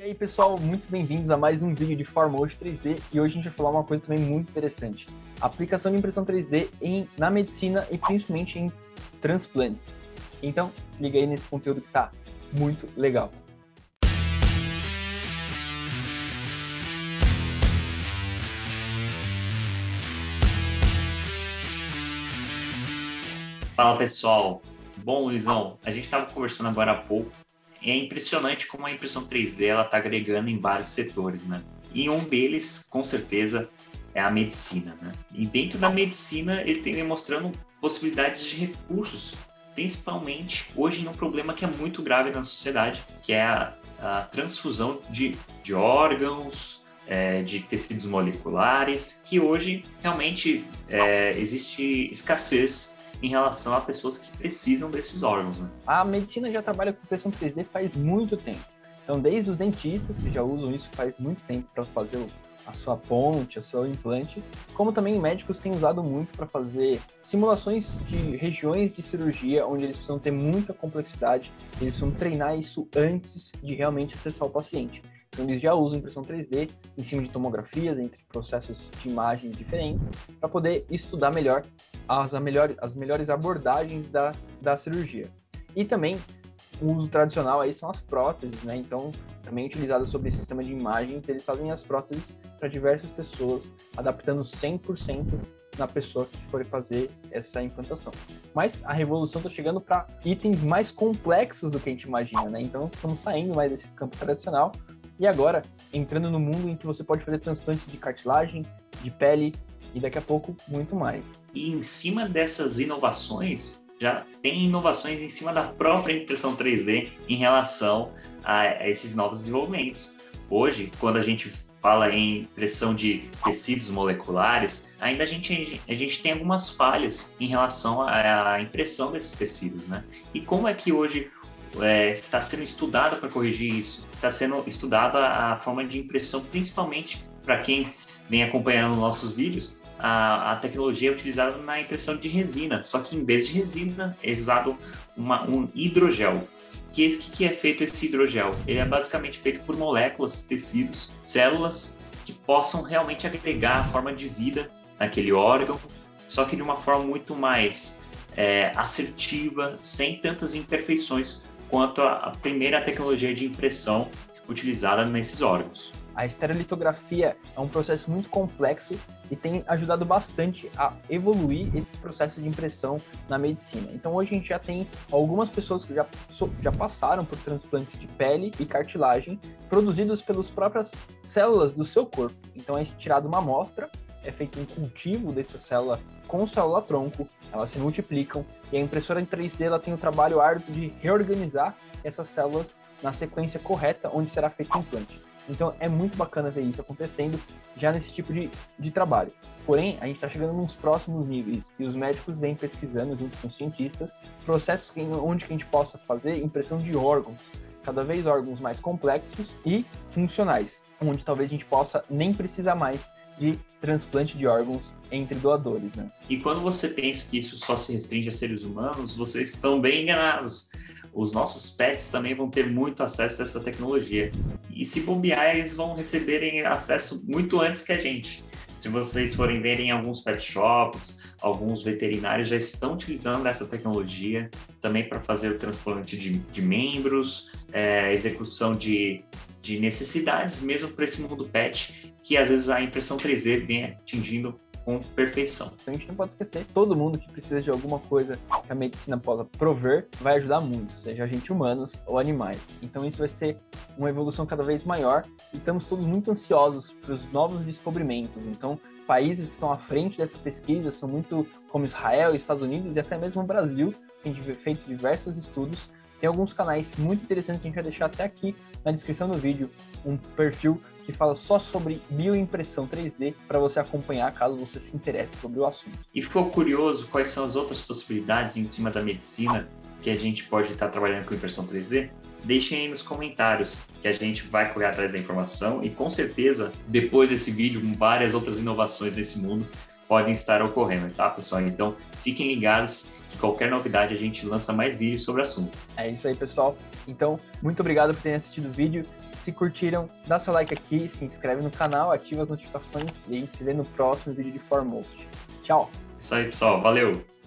E aí, pessoal, muito bem-vindos a mais um vídeo de Formosh 3D e hoje a gente vai falar uma coisa também muito interessante. Aplicação de impressão 3D em, na medicina e principalmente em transplantes. Então, se liga aí nesse conteúdo que tá muito legal. Fala pessoal, bom Luizão, a gente estava conversando agora há pouco é impressionante como a impressão 3D ela está agregando em vários setores, né? E um deles, com certeza, é a medicina, né? E dentro da medicina ele tem mostrando possibilidades de recursos, principalmente hoje num problema que é muito grave na sociedade, que é a, a transfusão de, de órgãos, é, de tecidos moleculares, que hoje realmente é, existe escassez em relação a pessoas que precisam desses órgãos. Né? A medicina já trabalha com impressão 3D faz muito tempo. Então, desde os dentistas que já usam isso faz muito tempo para fazer a sua ponte, a seu implante, como também médicos têm usado muito para fazer simulações de regiões de cirurgia onde eles precisam ter muita complexidade, eles precisam treinar isso antes de realmente acessar o paciente. Eles já usam impressão 3D em cima de tomografias, entre processos de imagens diferentes, para poder estudar melhor as, melhor as melhores abordagens da, da cirurgia. E também, o uso tradicional aí são as próteses, né? Então, também utilizadas sobre sistema de imagens, eles fazem as próteses para diversas pessoas, adaptando 100% na pessoa que for fazer essa implantação. Mas a revolução está chegando para itens mais complexos do que a gente imagina, né? Então estamos saindo mais desse campo tradicional e agora, entrando no mundo em que você pode fazer transplantes de cartilagem, de pele e daqui a pouco muito mais. E em cima dessas inovações, já tem inovações em cima da própria impressão 3D em relação a, esses novos desenvolvimentos. Hoje, quando a gente fala em impressão de tecidos moleculares, ainda a gente, a gente tem algumas falhas em relação à impressão desses tecidos, né? E como é que hoje é, está sendo estudado para corrigir isso, está sendo estudada a, forma de impressão, principalmente para quem vem acompanhando nossos vídeos, a, a, tecnologia é utilizada na impressão de resina, só que em vez de resina é usado uma, um hidrogel. O que, que é feito esse hidrogel? Ele é basicamente feito por moléculas, tecidos, células que possam realmente agregar a forma de vida naquele órgão, só que de uma forma muito mais é, assertiva, sem tantas imperfeições quanto à primeira tecnologia de impressão utilizada nesses órgãos. A estereolitografia é um processo muito complexo e tem ajudado bastante a evoluir esses processos de impressão na medicina. Então hoje a gente já tem algumas pessoas que já, já passaram por transplantes de pele e cartilagem produzidos pelas próprias células do seu corpo. Então é tirada uma amostra é feito um cultivo dessa célula com célula-tronco, elas se multiplicam e a impressora em 3D ela tem o trabalho árduo de reorganizar essas células na sequência correta onde será feito o implante. Então é muito bacana ver isso acontecendo já nesse tipo de, de trabalho. Porém, a gente está chegando nos próximos níveis e os médicos vêm pesquisando junto com os cientistas processos onde que a gente possa fazer impressão de órgãos, cada vez órgãos mais complexos e funcionais, onde talvez a gente possa nem precisar mais de transplante de órgãos entre doadores, né? E quando você pensa que isso só se restringe a seres humanos, vocês estão bem enganados. Os nossos pets também vão ter muito acesso a essa tecnologia. E se bobear, eles vão receberem acesso muito antes que a gente. Se vocês forem ver em alguns pet shops, alguns veterinários já estão utilizando essa tecnologia também para fazer o transplante de, de membros, é, execução de, de necessidades mesmo para esse mundo pet, que às vezes a impressão 3D vem atingindo com perfeição. A gente não pode esquecer, todo mundo que precisa de alguma coisa que a medicina possa prover vai ajudar muito, seja a gente humanos ou animais. Então isso vai ser uma evolução cada vez maior e estamos todos muito ansiosos para os novos descobrimentos. Então países que estão à frente dessa pesquisa são muito como Israel, Estados Unidos e até mesmo o Brasil, tem feito diversos estudos tem alguns canais muito interessantes, a gente vai deixar até aqui na descrição do vídeo um perfil que fala só sobre bioimpressão 3D para você acompanhar caso você se interesse sobre o assunto. E ficou curioso quais são as outras possibilidades em cima da medicina que a gente pode estar trabalhando com impressão 3D? Deixem aí nos comentários que a gente vai correr atrás da informação e com certeza depois desse vídeo várias outras inovações desse mundo podem estar ocorrendo, tá pessoal? Então fiquem ligados que qualquer novidade a gente lança mais vídeos sobre o assunto. É isso aí, pessoal. Então, muito obrigado por terem assistido o vídeo. se curtiram, dá seu like aqui, se inscreve no canal, ativa as notificações e a gente se vê no próximo vídeo de Foremost. Tchau! Isso aí, pessoal. Valeu!